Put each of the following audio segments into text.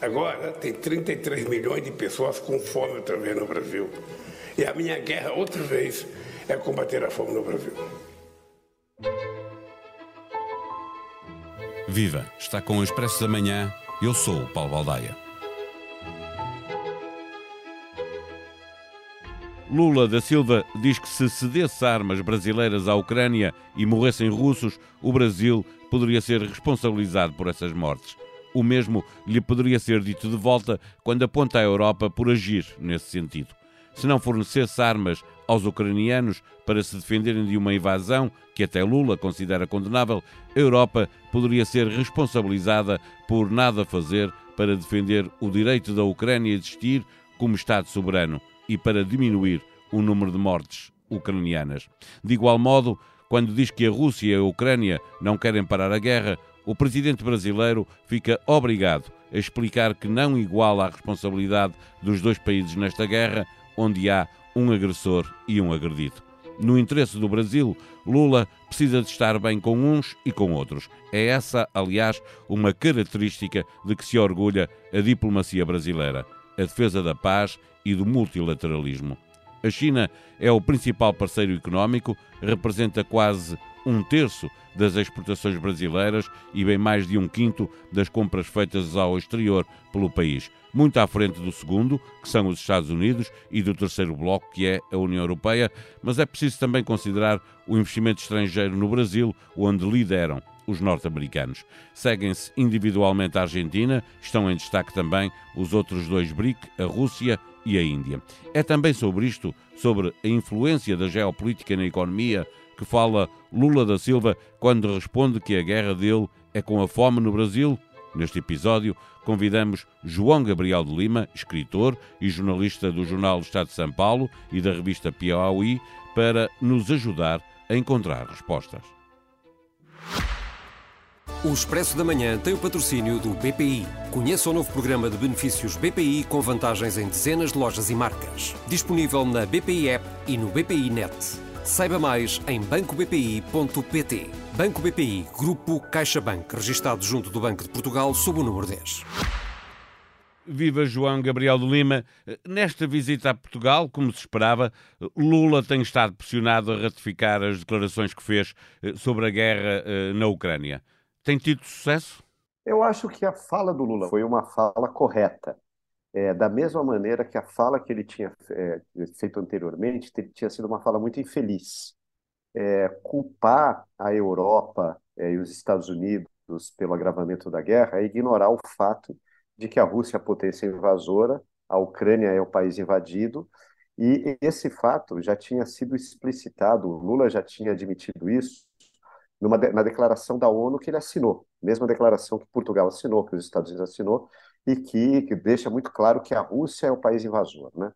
Agora tem 33 milhões de pessoas com fome outra vez no Brasil. E a minha guerra, outra vez, é combater a fome no Brasil. Viva! Está com o Expresso da Manhã. Eu sou o Paulo Baldaia. Lula da Silva diz que se cedesse armas brasileiras à Ucrânia e morressem russos, o Brasil poderia ser responsabilizado por essas mortes. O mesmo lhe poderia ser dito de volta quando aponta a Europa por agir nesse sentido. Se não fornecesse armas aos ucranianos para se defenderem de uma invasão que até Lula considera condenável, a Europa poderia ser responsabilizada por nada fazer para defender o direito da Ucrânia a existir como Estado soberano e para diminuir o número de mortes ucranianas. De igual modo, quando diz que a Rússia e a Ucrânia não querem parar a guerra, o presidente brasileiro fica obrigado a explicar que não iguala a responsabilidade dos dois países nesta guerra, onde há um agressor e um agredido. No interesse do Brasil, Lula precisa de estar bem com uns e com outros. É essa, aliás, uma característica de que se orgulha a diplomacia brasileira: a defesa da paz e do multilateralismo. A China é o principal parceiro económico, representa quase um terço das exportações brasileiras e bem mais de um quinto das compras feitas ao exterior pelo país. Muito à frente do segundo, que são os Estados Unidos, e do terceiro bloco, que é a União Europeia, mas é preciso também considerar o investimento estrangeiro no Brasil, onde lideram os norte-americanos. Seguem-se individualmente a Argentina, estão em destaque também os outros dois BRIC, a Rússia e a Índia. É também sobre isto, sobre a influência da geopolítica na economia, que fala Lula da Silva quando responde que a guerra dele é com a fome no Brasil? Neste episódio, convidamos João Gabriel de Lima, escritor e jornalista do jornal Estado de São Paulo e da revista Piauí, para nos ajudar a encontrar respostas. O Expresso da Manhã tem o patrocínio do BPI. Conheça o novo programa de benefícios BPI com vantagens em dezenas de lojas e marcas. Disponível na BPI App e no BPI Net. Saiba mais em bancobpi.pt. Banco BPI, Grupo CaixaBank, registado junto do Banco de Portugal sob o número 10. Viva João Gabriel de Lima. Nesta visita a Portugal, como se esperava, Lula tem estado pressionado a ratificar as declarações que fez eh, sobre a guerra eh, na Ucrânia. Tem tido sucesso? Eu acho que a fala do Lula foi uma fala correta é, da mesma maneira que a fala que ele tinha é, feito anteriormente tinha sido uma fala muito infeliz. É, culpar a Europa é, e os Estados Unidos pelo agravamento da guerra é ignorar o fato de que a Rússia é a potência invasora, a Ucrânia é o país invadido, e esse fato já tinha sido explicitado, o Lula já tinha admitido isso numa, na declaração da ONU que ele assinou, mesma declaração que Portugal assinou, que os Estados Unidos assinou, e que, que deixa muito claro que a Rússia é o país invasor. Né?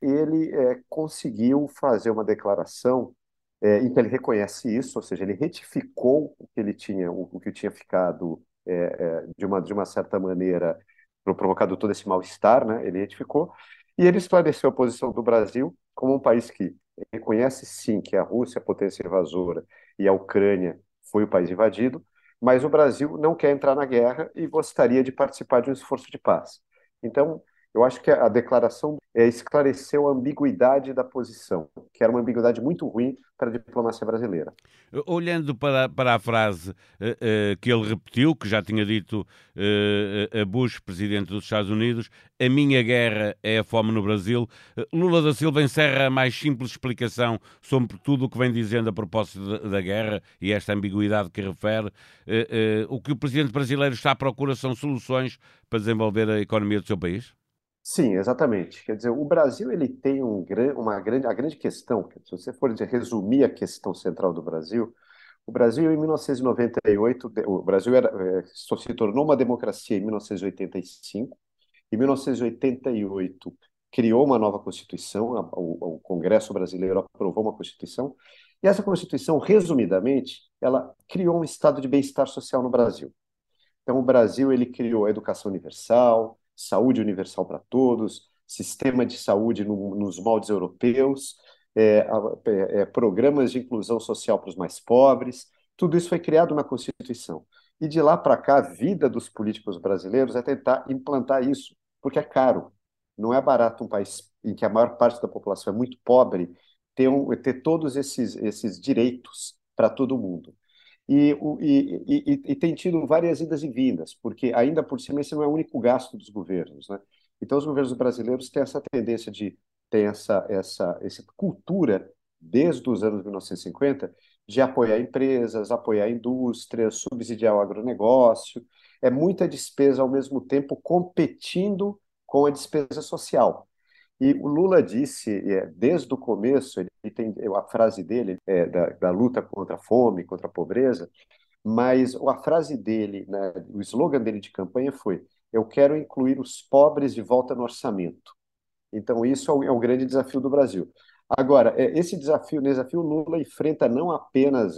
Ele é, conseguiu fazer uma declaração é, em que ele reconhece isso, ou seja, ele retificou o que ele tinha, o, o que tinha ficado é, é de, uma, de uma certa maneira provocado todo esse mal-estar, né? ele retificou, e ele esclareceu a posição do Brasil como um país que reconhece sim que a Rússia é potência invasora e a Ucrânia foi o país invadido, mas o Brasil não quer entrar na guerra e gostaria de participar de um esforço de paz. Então, eu acho que a declaração é, esclareceu a ambiguidade da posição, que era uma ambiguidade muito ruim para a diplomacia brasileira. Olhando para, para a frase uh, uh, que ele repetiu, que já tinha dito uh, a Bush, presidente dos Estados Unidos, a minha guerra é a fome no Brasil, Lula da Silva encerra a mais simples explicação sobre tudo o que vem dizendo a propósito da, da guerra e esta ambiguidade que refere. o que o presidente brasileiro está à procura são soluções para desenvolver a economia do seu país? Sim, exatamente. Quer dizer, o Brasil ele tem um, uma grande, a grande questão, se você for resumir a questão central do Brasil, o Brasil em 1998, o Brasil era, só se tornou uma democracia em 1985, em 1988 criou uma nova Constituição, o, o Congresso Brasileiro aprovou uma Constituição, e essa Constituição, resumidamente, ela criou um estado de bem-estar social no Brasil. Então, o Brasil ele criou a educação universal, saúde universal para todos, sistema de saúde no, nos moldes europeus, é, é, é, programas de inclusão social para os mais pobres, tudo isso foi criado na Constituição. E de lá para cá, a vida dos políticos brasileiros é tentar implantar isso, porque é caro. Não é barato um país em que a maior parte da população é muito pobre ter, um, ter todos esses, esses direitos para todo mundo. E, e, e, e, tem tido várias idas e vindas, porque ainda por cima esse não é o único gasto dos governos. Né? Então, os governos brasileiros têm essa tendência de ter essa, essa, essa cultura, desde os anos 1950, de apoiar empresas, apoiar indústrias, subsidiar o agronegócio. É muita despesa ao mesmo tempo competindo com a despesa social. E o Lula disse, é, desde o começo, ele tem a frase dele é, da, da, luta contra a fome, contra a pobreza, mas a frase dele, né, o slogan dele de campanha foi: Eu quero incluir os pobres de volta no orçamento. Então, isso é o, é o grande desafio do Brasil. Agora, é, esse desafio, desafio Lula enfrenta não apenas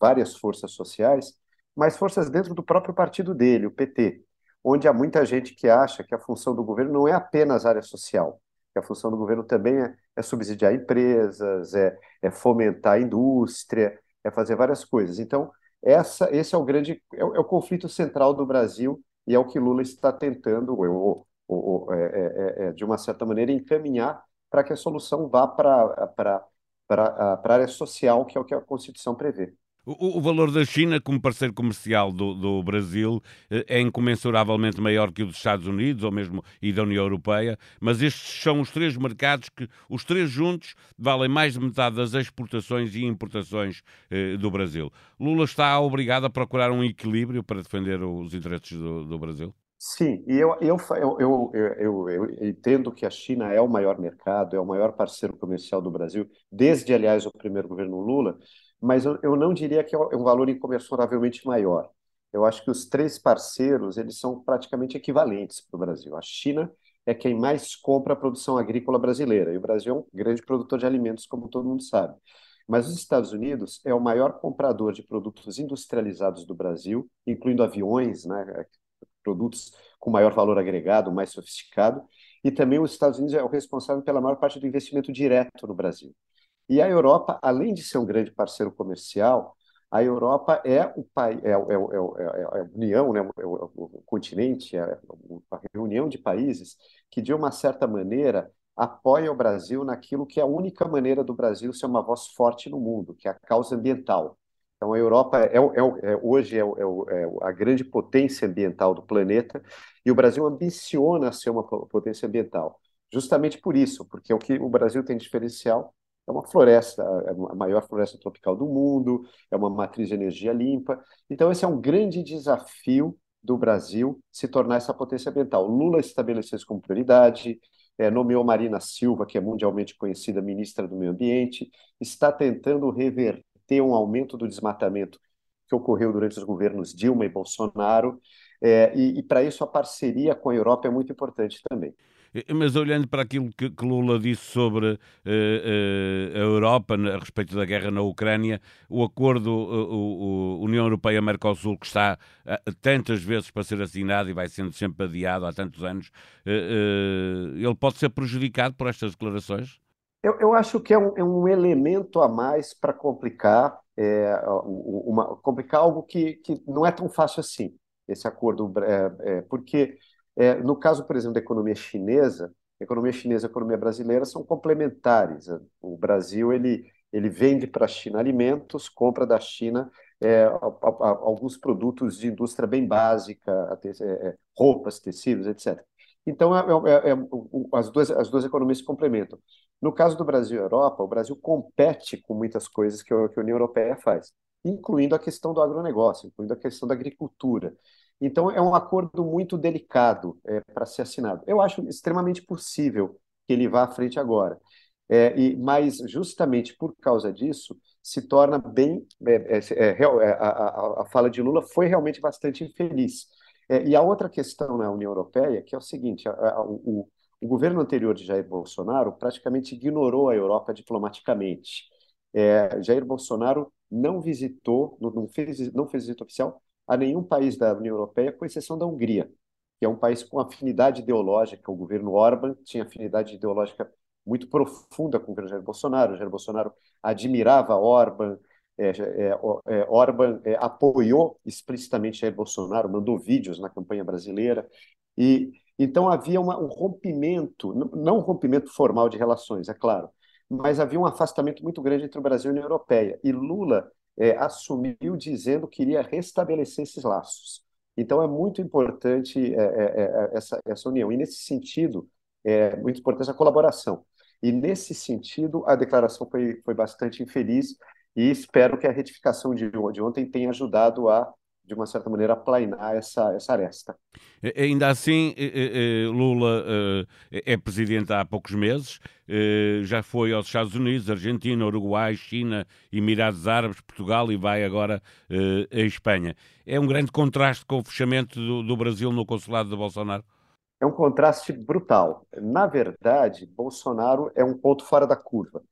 várias forças sociais, mas forças dentro do próprio partido dele, o PT, onde há muita gente que acha que a função do governo não é apenas área social, que a função do governo também é, é subsidiar empresas, é, é, fomentar a indústria, é fazer várias coisas. Então, essa, esse é o grande, é o, é o conflito central do Brasil e é o que Lula está tentando, ou, ou, ou, é, de uma certa maneira, encaminhar para que a solução vá para a área social, que é o que a Constituição prevê. O, o, valor da China como parceiro comercial do, do, Brasil eh, é incomensuravelmente maior que o dos Estados Unidos ou mesmo e da União Europeia, mas estes são os três mercados que, os três juntos, valem mais de metade das exportações e importações eh, do Brasil. Lula está obrigado a procurar um equilíbrio para defender os interesses do, do Brasil? Sim, e eu, eu, eu, eu, eu, entendo que a China é o maior mercado, é o maior parceiro comercial do Brasil, desde, aliás, o primeiro governo Lula, mas eu, eu não diria que é um valor incomensuravelmente maior. Eu acho que os três parceiros eles são praticamente equivalentes para o Brasil. A China é quem mais compra a produção agrícola brasileira, e o Brasil é um grande produtor de alimentos, como todo mundo sabe. Mas os Estados Unidos é o maior comprador de produtos industrializados do Brasil, incluindo aviões, né, produtos com maior valor agregado, mais sofisticado, e também os Estados Unidos é o responsável pela maior parte do investimento direto no Brasil. E a Europa, além de ser um grande parceiro comercial, a Europa é o país, é, é, é, é, a União, né, o, o continente, é a reunião de países que, de uma certa maneira, apoia o Brasil naquilo que é a única maneira do Brasil ser uma voz forte no mundo, que é a causa ambiental. Então, a Europa é, é, é hoje é, a grande potência ambiental do planeta e o Brasil ambiciona ser uma potência ambiental. Justamente por isso, porque o que o Brasil tem de diferencial é uma floresta, é a maior floresta tropical do mundo, é uma matriz de energia limpa. Então, esse é um grande desafio do Brasil se tornar essa potência ambiental. Lula estabeleceu isso como prioridade, é, nomeou Marina Silva, que é mundialmente conhecida ministra do Meio Ambiente, está tentando reverter um aumento do desmatamento que ocorreu durante os governos Dilma e Bolsonaro, é, e, e para isso a parceria com a Europa é muito importante também. Mas olhando para aquilo que, que Lula disse sobre uh, uh, a Europa a respeito da guerra na Ucrânia, o acordo uh, União Europeia-Mercosul, que está tantas vezes para ser assinado e vai sendo sempre adiado há tantos anos, ele pode ser prejudicado por estas declarações? Eu, eu acho que é um, é um, elemento a mais para complicar, é, uma, complicar algo que, que não é tão fácil assim, esse acordo, é, porque é, no caso, por exemplo, da economia chinesa, economia chinesa e economia brasileira são complementares. O Brasil ele, ele vende para a China alimentos, compra da China é, a, a, alguns produtos de indústria bem básica, te, é, é, roupas, tecidos, etc. Então, é, é, as, duas, as duas economias se complementam. No caso do Brasil e Europa, o Brasil compete com muitas coisas que que a União Europeia faz, incluindo a questão do agronegócio, incluindo a questão da agricultura. Então, é um acordo muito delicado é, para ser assinado. Eu acho extremamente possível que ele vá à frente agora. É, e, mas, justamente por causa disso, se torna bem. É, é, é, é a, a, a, fala de Lula foi realmente bastante infeliz. e a outra questão na União Europeia, que é o seguinte: a, o, o, governo anterior de Jair Bolsonaro praticamente ignorou a Europa diplomaticamente. Jair Bolsonaro não visitou, não fez, não fez visita oficial a nenhum país da União Europeia, com exceção da Hungria, que é um país com afinidade ideológica. O governo Orban tinha afinidade ideológica muito profunda com o governo Jair Bolsonaro. O Jair Bolsonaro admirava Orban, é, é, é, Orban é, apoiou explicitamente Jair Bolsonaro, mandou vídeos na campanha brasileira, e então havia uma, um rompimento, não um rompimento formal de relações, é claro, mas havia um afastamento muito grande entre o Brasil e a União Europeia, e Lula é, assumiu dizendo que iria restabelecer esses laços. Então é muito importante é, essa, essa união, e nesse sentido é muito importante a colaboração. E nesse sentido, a declaração foi, foi bastante infeliz, e espero que a retificação de, de ontem tenha ajudado a, de uma certa maneira, aplainar essa, essa aresta. Ainda assim, Lula é presidente há poucos meses, já foi aos Estados Unidos, Argentina, Uruguai, China, Emirados Árabes, Portugal e vai agora à Espanha. É um grande contraste com o fechamento do, do Brasil no consulado de Bolsonaro? É um contraste brutal. Na verdade, Bolsonaro é um ponto fora da curva.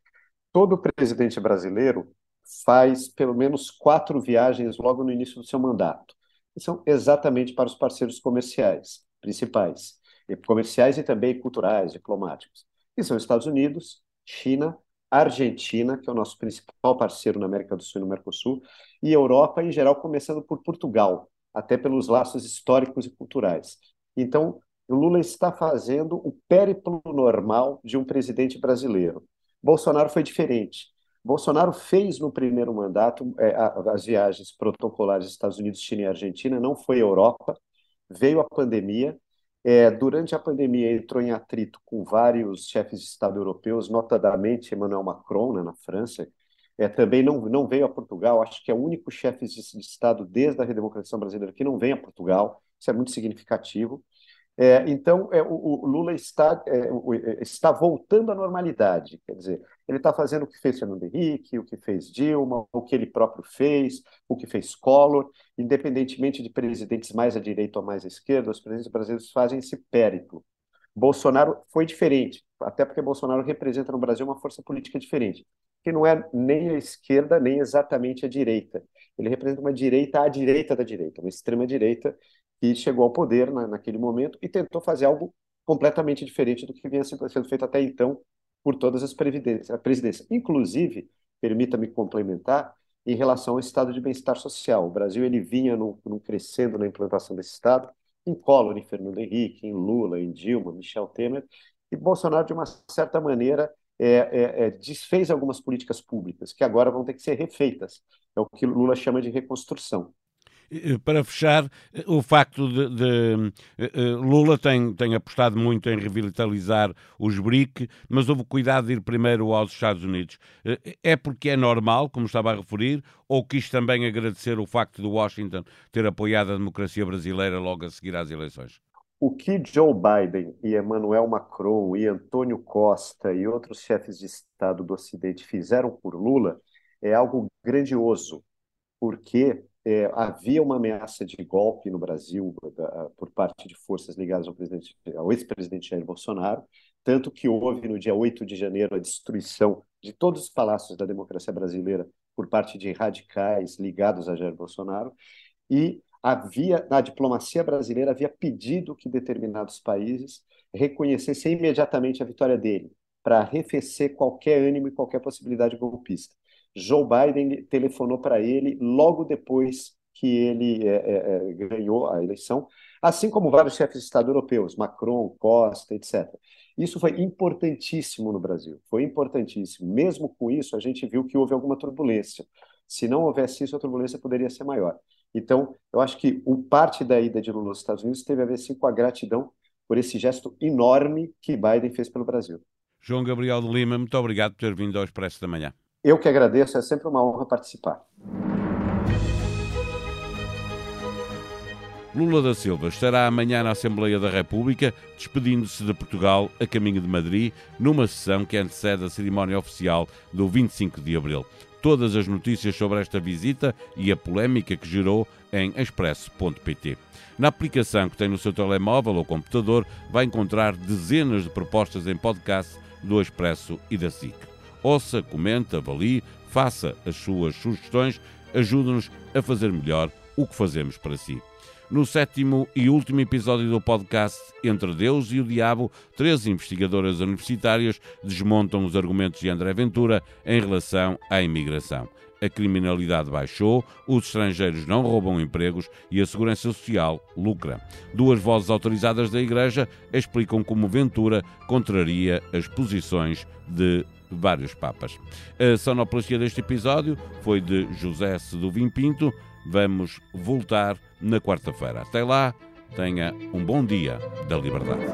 Todo presidente brasileiro faz pelo menos quatro viagens logo no início do seu mandato. E são exatamente para os parceiros comerciais principais, comerciais e também culturais, diplomáticos, que são Estados Unidos, China, Argentina, que é o nosso principal parceiro na América do Sul e no Mercosul, e Europa em geral, começando por Portugal, até pelos laços históricos e culturais. Então, Lula está fazendo o périplo normal de um presidente brasileiro. Bolsonaro foi diferente. Bolsonaro fez no primeiro mandato é, as viagens protocolares Estados Unidos, China e Argentina, não foi Europa, veio a pandemia. É, durante a pandemia, entrou em atrito com vários chefes de Estado europeus, notadamente Emmanuel Macron, né, na França. É, também não, não veio a Portugal, acho que é o único chefe de, de Estado desde a redemocratização brasileira que não vem a Portugal, isso é muito significativo. É, então, é, o, o, Lula está, é, o, é, está voltando à normalidade, quer dizer, ele está fazendo o que fez Fernando Henrique, o que fez Dilma, o que ele próprio fez, o que fez Collor, independentemente de presidentes mais à direita ou mais à esquerda, os presidentes brasileiros fazem esse périplo. Bolsonaro foi diferente, até porque Bolsonaro representa no Brasil uma força política diferente, que não é nem a esquerda, nem exatamente a direita. Ele representa uma direita à direita da direita, uma extrema-direita que chegou ao poder na, naquele momento e tentou fazer algo completamente diferente do que vinha sendo feito até então por todas as presidências. Inclusive, permita-me complementar, em relação ao estado de bem-estar social. O Brasil ele vinha num crescendo na implantação desse estado, em Collor, em Fernando Henrique, em Lula, em Dilma, Michel Temer, e Bolsonaro, de uma certa maneira, é, é, é, desfez algumas políticas públicas que agora vão ter que ser refeitas. É o que Lula chama de reconstrução. Eh, para fechar, eh, o facto de, de, eh, Lula tem, tem apostado muito em revitalizar os BRIC, mas houve cuidado de ir primeiro aos Estados Unidos. É porque é normal, como estava a referir, ou quis também agradecer o facto de Washington ter apoiado a democracia brasileira logo a seguir às eleições? O que Joe Biden e Emmanuel Macron e Antônio Costa e outros chefes de Estado do Ocidente fizeram por Lula é algo grandioso, porque é, havia uma ameaça de golpe no Brasil da, por parte de forças ligadas ao, ao ex-presidente Jair Bolsonaro, tanto que houve no dia 8 de janeiro a destruição de todos os palácios da democracia brasileira por parte de radicais ligados a Jair Bolsonaro, e havia, a diplomacia brasileira havia pedido que determinados países reconhecessem imediatamente a vitória dele, para arrefecer qualquer ânimo e qualquer possibilidade golpista. Joe Biden telefonou para ele logo depois que ele é, é, é, ganhou a eleição, assim como vários chefes de Estado europeus, Macron, Costa, etc. Isso foi importantíssimo no Brasil, foi importantíssimo. Mesmo com isso, a gente viu que houve alguma turbulência. Se não houvesse isso, a turbulência poderia ser maior. Então, eu acho que o parte da ida de Lula aos Estados Unidos teve a ver sim com a gratidão por esse gesto enorme que Biden fez pelo Brasil. João Gabriel de Lima, muito obrigado por ter vindo ao Expresso da Manhã. Eu que agradeço, é sempre uma honra participar. Lula da Silva estará amanhã na Assembleia da República, despedindo-se de Portugal a caminho de Madrid, numa sessão que antecede a cerimónia oficial do 25 de abril. Todas as notícias sobre esta visita e a polémica que gerou em expresso.pt. Na aplicação que tem no seu telemóvel ou computador, vai encontrar dezenas de propostas em podcast do Expresso e da SIC. Ouça, comente, avalie, faça as suas sugestões, ajude-nos a fazer melhor o que fazemos para si. No sétimo e último episódio do podcast Entre Deus e o Diabo, três investigadoras universitárias desmontam os argumentos de André Ventura em relação à imigração. a criminalidade baixou, os estrangeiros não roubam empregos e a segurança social lucra. Duas vozes autorizadas da Igreja explicam como Ventura contraria as posições de vários papas. A sonoplastia deste episódio foi de José Seduvim Pinto. Vamos voltar na quarta-feira. Até lá, tenha um bom dia da liberdade.